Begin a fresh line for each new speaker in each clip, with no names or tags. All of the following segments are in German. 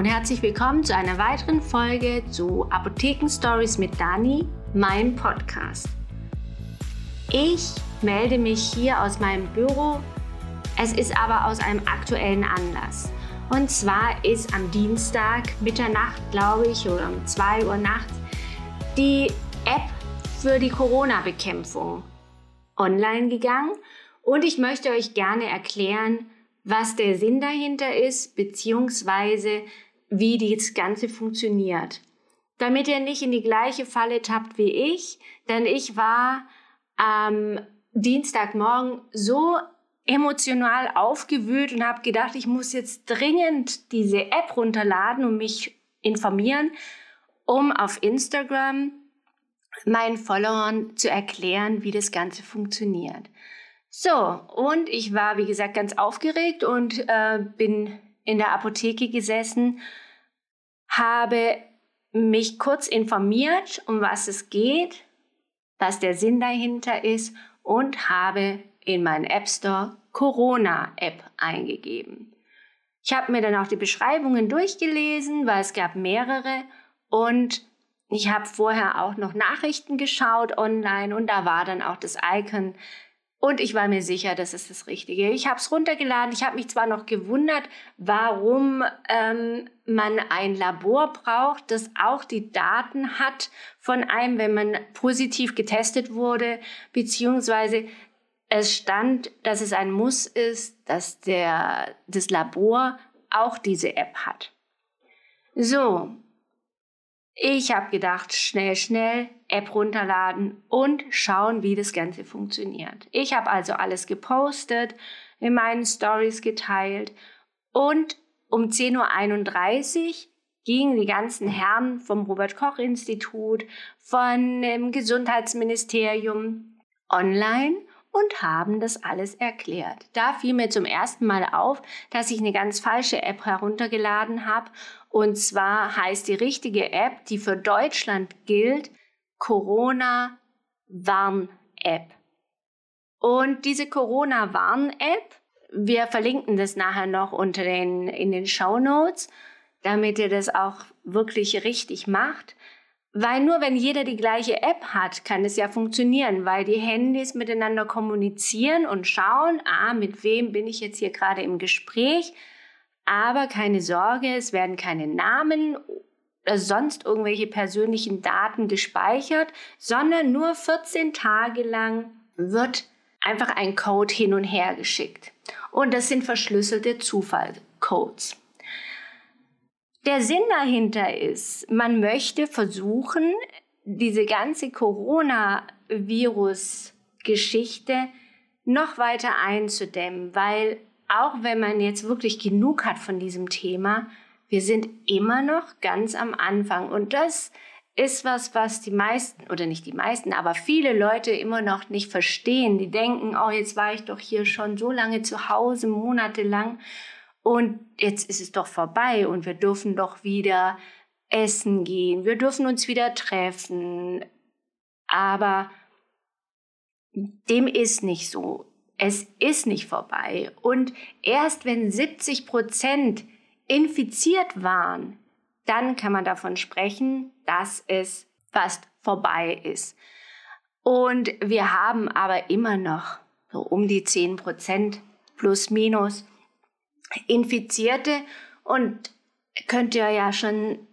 und herzlich willkommen zu einer weiteren Folge zu Apotheken Stories mit Dani, meinem Podcast. Ich melde mich hier aus meinem Büro. Es ist aber aus einem aktuellen Anlass. Und zwar ist am Dienstag, Mitternacht, glaube ich, oder um 2 Uhr nachts, die App für die Corona-Bekämpfung online gegangen. Und ich möchte euch gerne erklären, was der Sinn dahinter ist, beziehungsweise wie das Ganze funktioniert. Damit ihr nicht in die gleiche Falle tappt wie ich, denn ich war am Dienstagmorgen so emotional aufgewühlt und habe gedacht, ich muss jetzt dringend diese App runterladen und mich informieren, um auf Instagram meinen Followern zu erklären, wie das Ganze funktioniert. So, und ich war, wie gesagt, ganz aufgeregt und äh, bin in der Apotheke gesessen, habe mich kurz informiert, um was es geht, was der Sinn dahinter ist und habe in meinen App Store Corona-App eingegeben. Ich habe mir dann auch die Beschreibungen durchgelesen, weil es gab mehrere und ich habe vorher auch noch Nachrichten geschaut online und da war dann auch das Icon und ich war mir sicher, das ist das Richtige. Ich habe es runtergeladen. Ich habe mich zwar noch gewundert, warum ähm, man ein Labor braucht, das auch die Daten hat von einem, wenn man positiv getestet wurde, beziehungsweise es stand, dass es ein Muss ist, dass der, das Labor auch diese App hat. So, ich habe gedacht, schnell, schnell App runterladen und schauen, wie das Ganze funktioniert. Ich habe also alles gepostet, in meinen Stories geteilt und um 10.31 Uhr gingen die ganzen Herren vom Robert Koch Institut, von dem Gesundheitsministerium online und haben das alles erklärt. Da fiel mir zum ersten Mal auf, dass ich eine ganz falsche App heruntergeladen habe. Und zwar heißt die richtige App, die für Deutschland gilt, Corona Warn App. Und diese Corona Warn App, wir verlinken das nachher noch unter den, in den Show Notes, damit ihr das auch wirklich richtig macht. Weil nur wenn jeder die gleiche App hat, kann es ja funktionieren, weil die Handys miteinander kommunizieren und schauen, ah, mit wem bin ich jetzt hier gerade im Gespräch. Aber keine Sorge, es werden keine Namen oder sonst irgendwelche persönlichen Daten gespeichert, sondern nur 14 Tage lang wird einfach ein Code hin und her geschickt. Und das sind verschlüsselte Zufallcodes. Der Sinn dahinter ist, man möchte versuchen, diese ganze Coronavirus-Geschichte noch weiter einzudämmen, weil auch wenn man jetzt wirklich genug hat von diesem Thema, wir sind immer noch ganz am Anfang. Und das ist was, was die meisten, oder nicht die meisten, aber viele Leute immer noch nicht verstehen. Die denken, oh, jetzt war ich doch hier schon so lange zu Hause, monatelang. Und jetzt ist es doch vorbei und wir dürfen doch wieder essen gehen, wir dürfen uns wieder treffen. Aber dem ist nicht so. Es ist nicht vorbei. Und erst wenn 70 Prozent infiziert waren, dann kann man davon sprechen, dass es fast vorbei ist. Und wir haben aber immer noch so um die 10 Prozent plus minus Infizierte und könnt ihr ja schon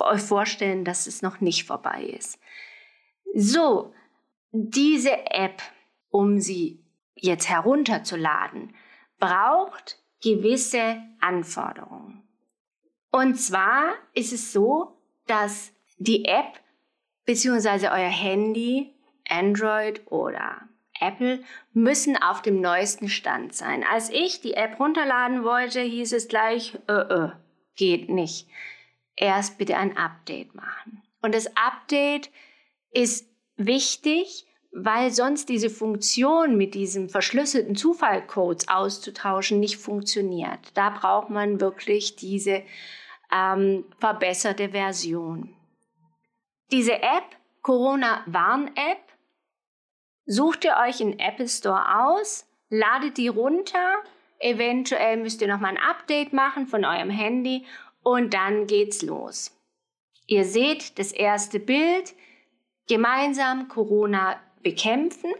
euch vorstellen, dass es noch nicht vorbei ist. So, diese App, um sie jetzt herunterzuladen, braucht gewisse Anforderungen. Und zwar ist es so, dass die App bzw. euer Handy, Android oder Apple müssen auf dem neuesten Stand sein. Als ich die App runterladen wollte, hieß es gleich, äh, äh, geht nicht. Erst bitte ein Update machen. Und das Update ist wichtig, weil sonst diese Funktion mit diesen verschlüsselten Zufallcodes auszutauschen nicht funktioniert. Da braucht man wirklich diese ähm, verbesserte Version. Diese App, Corona Warn App, Sucht ihr euch in Apple Store aus, ladet die runter, eventuell müsst ihr nochmal ein Update machen von eurem Handy und dann geht's los. Ihr seht das erste Bild, gemeinsam Corona bekämpfen,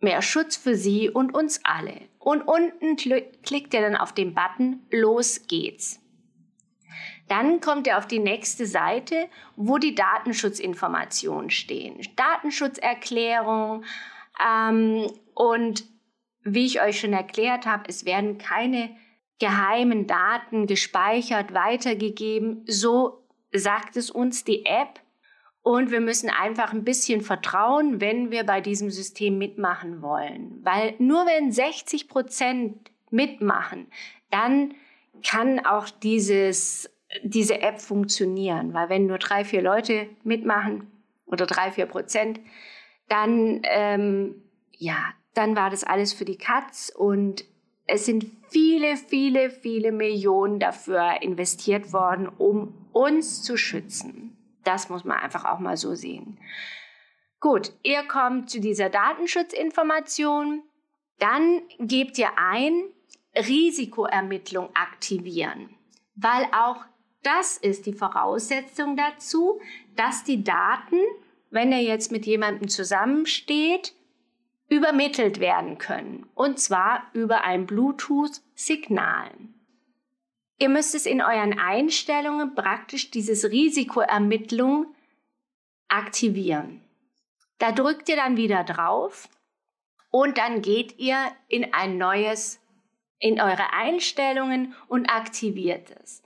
mehr Schutz für Sie und uns alle. Und unten klickt ihr dann auf den Button Los geht's. Dann kommt ihr auf die nächste Seite, wo die Datenschutzinformationen stehen. Datenschutzerklärung ähm, und wie ich euch schon erklärt habe, es werden keine geheimen Daten gespeichert, weitergegeben. So sagt es uns die App. Und wir müssen einfach ein bisschen vertrauen, wenn wir bei diesem System mitmachen wollen. Weil nur wenn 60 Prozent mitmachen, dann kann auch dieses, diese App funktionieren. Weil wenn nur drei, vier Leute mitmachen oder drei, vier Prozent, dann, ähm, ja, dann war das alles für die Katz und es sind viele, viele, viele Millionen dafür investiert worden, um uns zu schützen. Das muss man einfach auch mal so sehen. Gut, ihr kommt zu dieser Datenschutzinformation. Dann gebt ihr ein, Risikoermittlung aktivieren, weil auch das ist die Voraussetzung dazu, dass die Daten, wenn er jetzt mit jemandem zusammensteht, übermittelt werden können. Und zwar über ein Bluetooth-Signal. Ihr müsst es in euren Einstellungen praktisch dieses Risikoermittlung aktivieren. Da drückt ihr dann wieder drauf und dann geht ihr in ein neues, in eure Einstellungen und aktiviert es.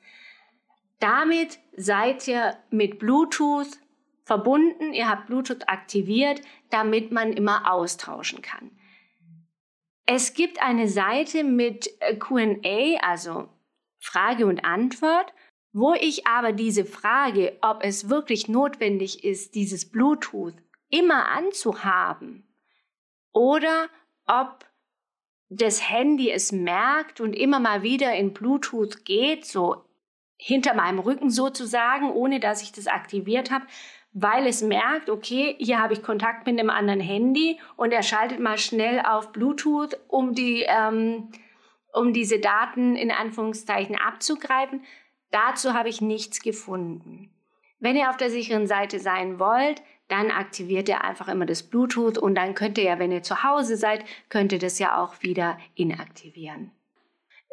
Damit seid ihr mit Bluetooth verbunden, ihr habt Bluetooth aktiviert, damit man immer austauschen kann. Es gibt eine Seite mit äh, QA, also Frage und Antwort, wo ich aber diese Frage, ob es wirklich notwendig ist, dieses Bluetooth immer anzuhaben oder ob das Handy es merkt und immer mal wieder in Bluetooth geht, so hinter meinem Rücken sozusagen, ohne dass ich das aktiviert habe, weil es merkt, okay, hier habe ich Kontakt mit einem anderen Handy und er schaltet mal schnell auf Bluetooth, um die, ähm, um diese Daten in Anführungszeichen abzugreifen. Dazu habe ich nichts gefunden. Wenn ihr auf der sicheren Seite sein wollt, dann aktiviert ihr einfach immer das Bluetooth und dann könnt ihr ja, wenn ihr zu Hause seid, könnt ihr das ja auch wieder inaktivieren.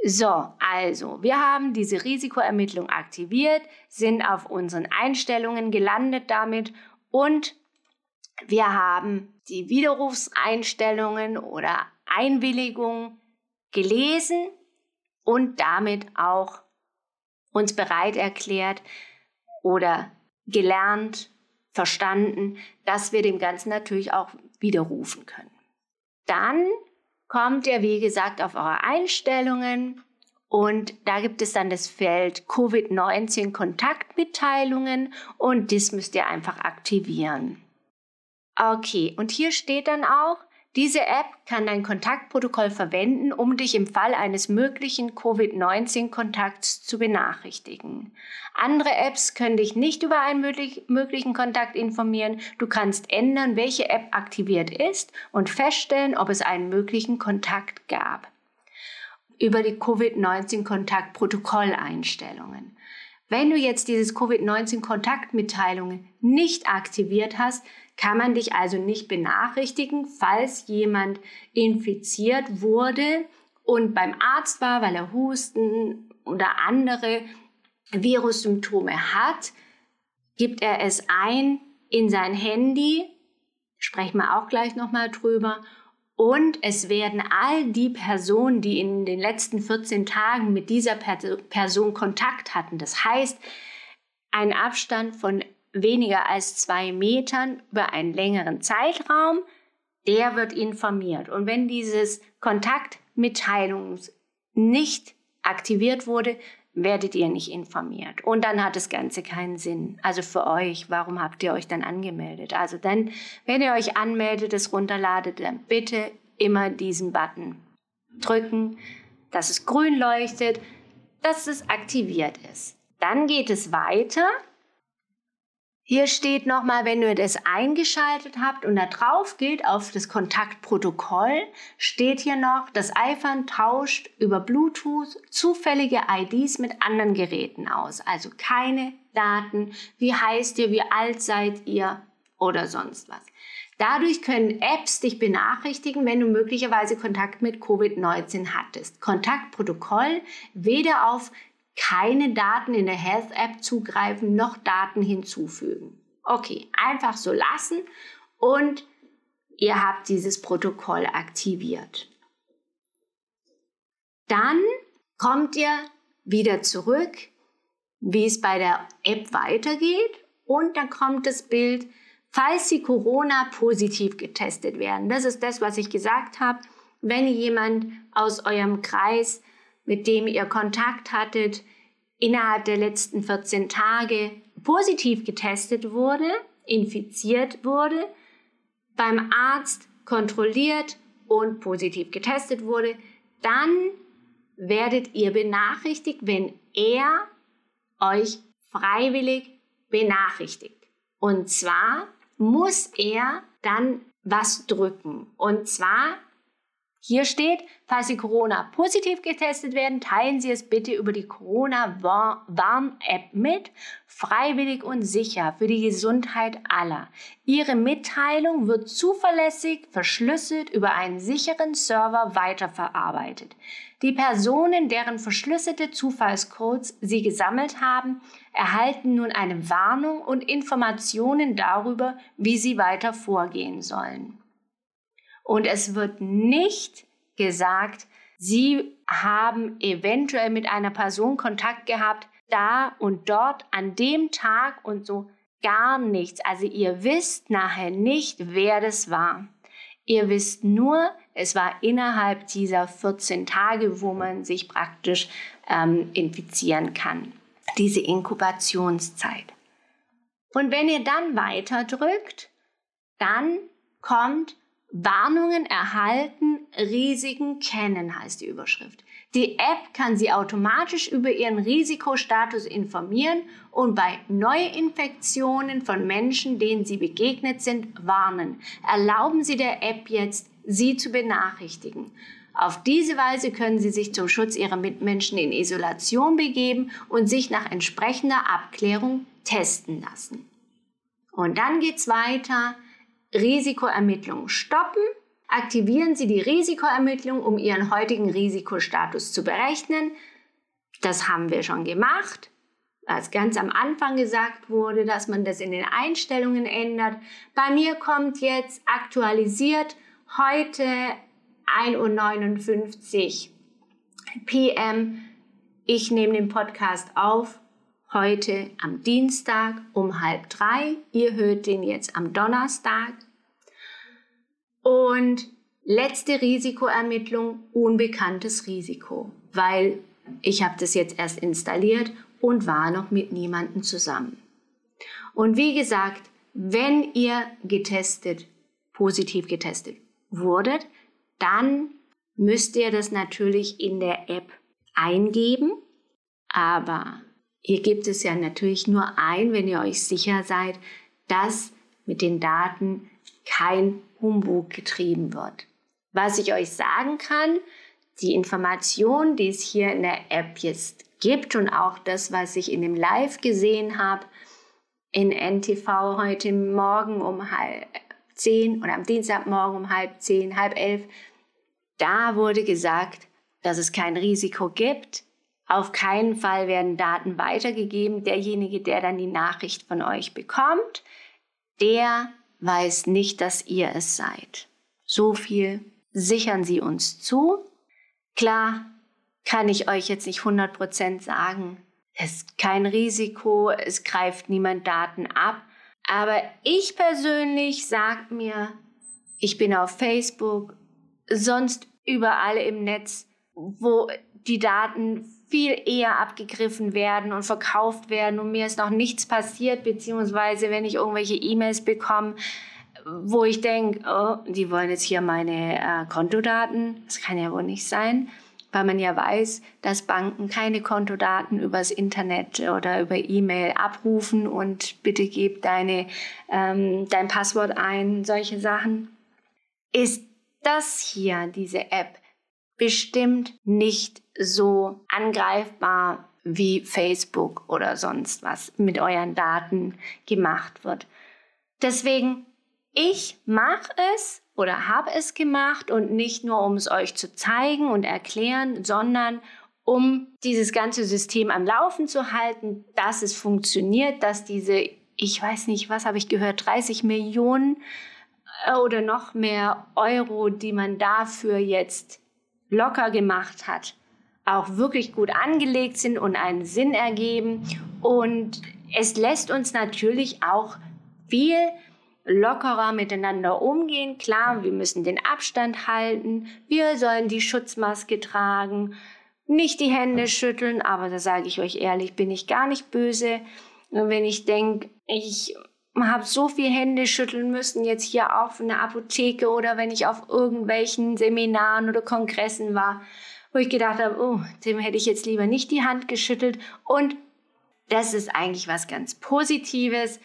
So, also, wir haben diese Risikoermittlung aktiviert, sind auf unseren Einstellungen gelandet damit und wir haben die Widerrufseinstellungen oder Einwilligung gelesen und damit auch uns bereit erklärt oder gelernt, verstanden, dass wir dem Ganzen natürlich auch widerrufen können. Dann kommt ihr, wie gesagt, auf eure Einstellungen und da gibt es dann das Feld Covid-19 Kontaktmitteilungen und das müsst ihr einfach aktivieren. Okay, und hier steht dann auch, diese App kann dein Kontaktprotokoll verwenden, um dich im Fall eines möglichen Covid-19-Kontakts zu benachrichtigen. Andere Apps können dich nicht über einen möglichen Kontakt informieren. Du kannst ändern, welche App aktiviert ist und feststellen, ob es einen möglichen Kontakt gab. Über die Covid-19-Kontaktprotokolleinstellungen. Wenn du jetzt dieses Covid-19-Kontaktmitteilungen nicht aktiviert hast, kann man dich also nicht benachrichtigen, falls jemand infiziert wurde und beim Arzt war, weil er Husten oder andere Virussymptome hat, gibt er es ein in sein Handy, sprechen wir auch gleich nochmal drüber, und es werden all die Personen, die in den letzten 14 Tagen mit dieser Person Kontakt hatten, das heißt, ein Abstand von weniger als zwei Metern über einen längeren Zeitraum, der wird informiert. Und wenn dieses Kontaktmitteilung nicht aktiviert wurde, werdet ihr nicht informiert. Und dann hat das Ganze keinen Sinn. Also für euch, warum habt ihr euch dann angemeldet? Also dann, wenn ihr euch anmeldet, es runterladet, dann bitte immer diesen Button drücken, dass es grün leuchtet, dass es aktiviert ist. Dann geht es weiter Hier steht nochmal, wenn ihr das eingeschaltet habt und da drauf geht auf das Kontaktprotokoll, steht hier noch, das iPhone tauscht über Bluetooth zufällige IDs mit anderen Geräten aus. Also keine Daten, wie heißt ihr, wie alt seid ihr oder sonst was. Dadurch können Apps dich benachrichtigen, wenn du möglicherweise Kontakt mit Covid-19 hattest. Kontaktprotokoll weder auf keine Daten in der Health App zugreifen, noch Daten hinzufügen. Okay, einfach so lassen und ihr habt dieses Protokoll aktiviert. Dann kommt ihr wieder zurück, wie es bei der App weitergeht und dann kommt das Bild, falls Sie Corona positiv getestet werden. Das ist das, was ich gesagt habe. Wenn jemand aus eurem Kreis mit dem ihr Kontakt hattet, innerhalb der letzten 14 Tage positiv getestet wurde, infiziert wurde, beim Arzt kontrolliert und positiv getestet wurde, dann werdet ihr benachrichtigt, wenn er euch freiwillig benachrichtigt. Und zwar muss er dann was drücken. Und zwar hier steht, falls Sie Corona positiv getestet werden, teilen Sie es bitte über die Corona-Warn-App mit, freiwillig und sicher für die Gesundheit aller. Ihre Mitteilung wird zuverlässig verschlüsselt über einen sicheren Server weiterverarbeitet. Die Personen, deren verschlüsselte Zufallscodes Sie gesammelt haben, erhalten nun eine Warnung und Informationen darüber, wie sie weiter vorgehen sollen. Und es wird nicht gesagt, Sie haben eventuell mit einer Person Kontakt gehabt, da und dort, an dem Tag und so gar nichts. Also ihr wisst nachher nicht, wer das war. Ihr wisst nur, es war innerhalb dieser 14 Tage, wo man sich praktisch ähm, infizieren kann. Diese Inkubationszeit. Und wenn ihr dann weiter drückt, dann kommt Warnungen erhalten, Risiken kennen heißt die Überschrift. Die App kann Sie automatisch über Ihren Risikostatus informieren und bei Neuinfektionen von Menschen, denen Sie begegnet sind, warnen. Erlauben Sie der App jetzt, Sie zu benachrichtigen. Auf diese Weise können Sie sich zum Schutz Ihrer Mitmenschen in Isolation begeben und sich nach entsprechender Abklärung testen lassen. Und dann geht's weiter. Risikoermittlung stoppen. Aktivieren Sie die Risikoermittlung, um Ihren heutigen Risikostatus zu berechnen. Das haben wir schon gemacht. Als ganz am Anfang gesagt wurde, dass man das in den Einstellungen ändert. Bei mir kommt jetzt aktualisiert heute 1.59 Uhr PM. Ich nehme den Podcast auf heute am Dienstag um halb drei. Ihr hört den jetzt am Donnerstag. Und letzte Risikoermittlung, unbekanntes Risiko, weil ich habe das jetzt erst installiert und war noch mit niemandem zusammen. Und wie gesagt, wenn ihr getestet, positiv getestet wurdet, dann müsst ihr das natürlich in der App eingeben, aber Ihr gebt es ja natürlich nur ein, wenn ihr euch sicher seid, dass mit den Daten kein Humbug getrieben wird. Was ich euch sagen kann, die Information, die es hier in der App jetzt gibt und auch das, was ich in dem Live gesehen habe, in NTV heute Morgen um halb zehn oder am Dienstagmorgen um halb zehn, halb elf, da wurde gesagt, dass es kein Risiko gibt, auf keinen Fall werden Daten weitergegeben. Derjenige, der dann die Nachricht von euch bekommt, der weiß nicht, dass ihr es seid. So viel sichern Sie uns zu. Klar kann ich euch jetzt nicht 100% sagen, es ist kein Risiko, es greift niemand Daten ab. Aber ich persönlich sage mir, ich bin auf Facebook, sonst überall im Netz, wo die Daten viel eher abgegriffen werden und verkauft werden und mir ist noch nichts passiert, beziehungsweise wenn ich irgendwelche E-Mails bekomme, wo ich denke, oh, die wollen jetzt hier meine äh, Kontodaten, das kann ja wohl nicht sein, weil man ja weiß, dass Banken keine Kontodaten übers Internet oder über E-Mail abrufen und bitte gib deine, ähm, dein Passwort ein, solche Sachen, ist das hier, diese App, bestimmt nicht so angreifbar wie Facebook oder sonst was mit euren Daten gemacht wird. Deswegen, ich mache es oder habe es gemacht und nicht nur, um es euch zu zeigen und erklären, sondern um dieses ganze System am Laufen zu halten, dass es funktioniert, dass diese, ich weiß nicht, was habe ich gehört, 30 Millionen äh, oder noch mehr Euro, die man dafür jetzt locker gemacht hat, auch wirklich gut angelegt sind und einen Sinn ergeben. Und es lässt uns natürlich auch viel lockerer miteinander umgehen. Klar, wir müssen den Abstand halten, wir sollen die Schutzmaske tragen, nicht die Hände schütteln, aber da sage ich euch ehrlich, bin ich gar nicht böse. Wenn ich denke, ich habe so viel Hände schütteln müssen, jetzt hier auch in Apotheke oder wenn ich auf irgendwelchen Seminaren oder Kongressen war, wo ich gedacht habe, oh, dem hätte ich jetzt lieber nicht die Hand geschüttelt. Und das ist eigentlich was ganz Positives.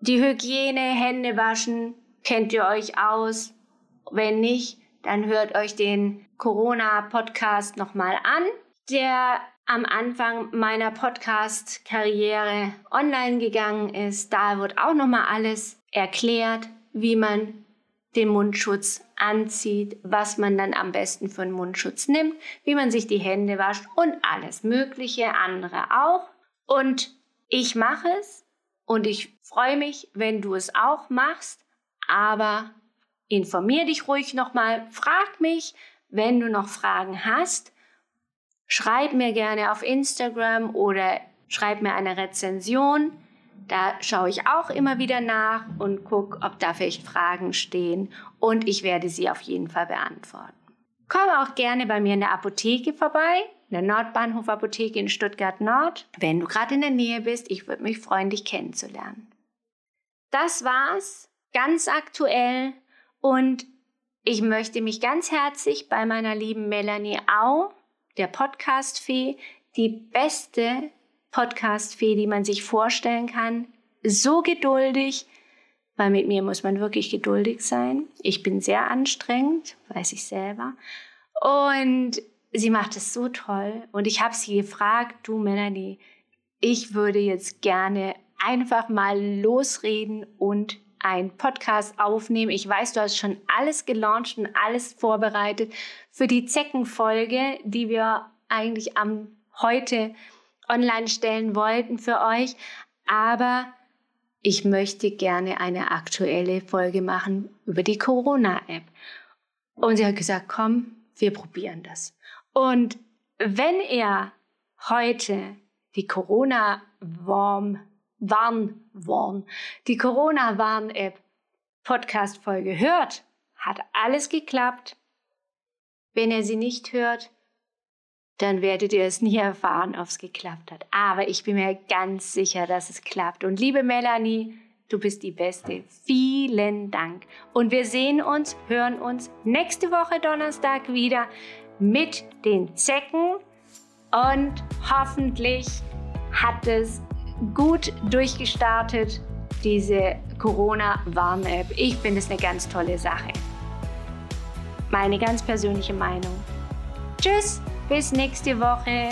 Die Hygiene, Hände waschen, kennt ihr euch aus? Wenn nicht, dann hört euch den Corona-Podcast nochmal an, der am Anfang meiner Podcast-Karriere online gegangen ist. Da wird auch nochmal alles erklärt, wie man den Mundschutz anzieht, was man dann am besten für einen Mundschutz nimmt, wie man sich die Hände wascht und alles Mögliche andere auch. Und ich mache es und ich freue mich, wenn du es auch machst, aber informier dich ruhig nochmal, frag mich, wenn du noch Fragen hast. Schreib mir gerne auf Instagram oder schreib mir eine Rezension. Da schaue ich auch immer wieder nach und gucke, ob da vielleicht Fragen stehen und ich werde sie auf jeden Fall beantworten. Komm auch gerne bei mir in der Apotheke vorbei in der Nordbahnhof Apotheke in Stuttgart Nord, wenn du gerade in der Nähe bist. Ich würde mich freuen, dich kennenzulernen. Das war's, ganz aktuell und ich möchte mich ganz herzlich bei meiner lieben Melanie Au, der Podcast-Fee, die beste Podcast-Fee, die man sich vorstellen kann, so geduldig, weil mit mir muss man wirklich geduldig sein. Ich bin sehr anstrengend, weiß ich selber. Und sie macht es so toll. Und ich habe sie gefragt, du Melanie, ich würde jetzt gerne einfach mal losreden und einen Podcast aufnehmen. Ich weiß, du hast schon alles gelauncht und alles vorbereitet für die Zeckenfolge, die wir eigentlich am heute online stellen wollten für euch. Aber ich möchte gerne eine aktuelle Folge machen über die Corona-App. Und sie hat gesagt, komm, wir probieren das. Und wenn ihr heute die Corona-Warn, Warn, Warn, die Corona-Warn-App Podcast-Folge hört, hat alles geklappt. Wenn ihr sie nicht hört, dann werdet ihr es nie erfahren, ob es geklappt hat. Aber ich bin mir ganz sicher, dass es klappt. Und liebe Melanie, du bist die Beste. Vielen Dank. Und wir sehen uns, hören uns nächste Woche Donnerstag wieder mit den Zecken und hoffentlich hat es gut durchgestartet, diese Corona-Warn-App. Ich finde es eine ganz tolle Sache. Meine ganz persönliche Meinung. Tschüss, bis nächste Woche.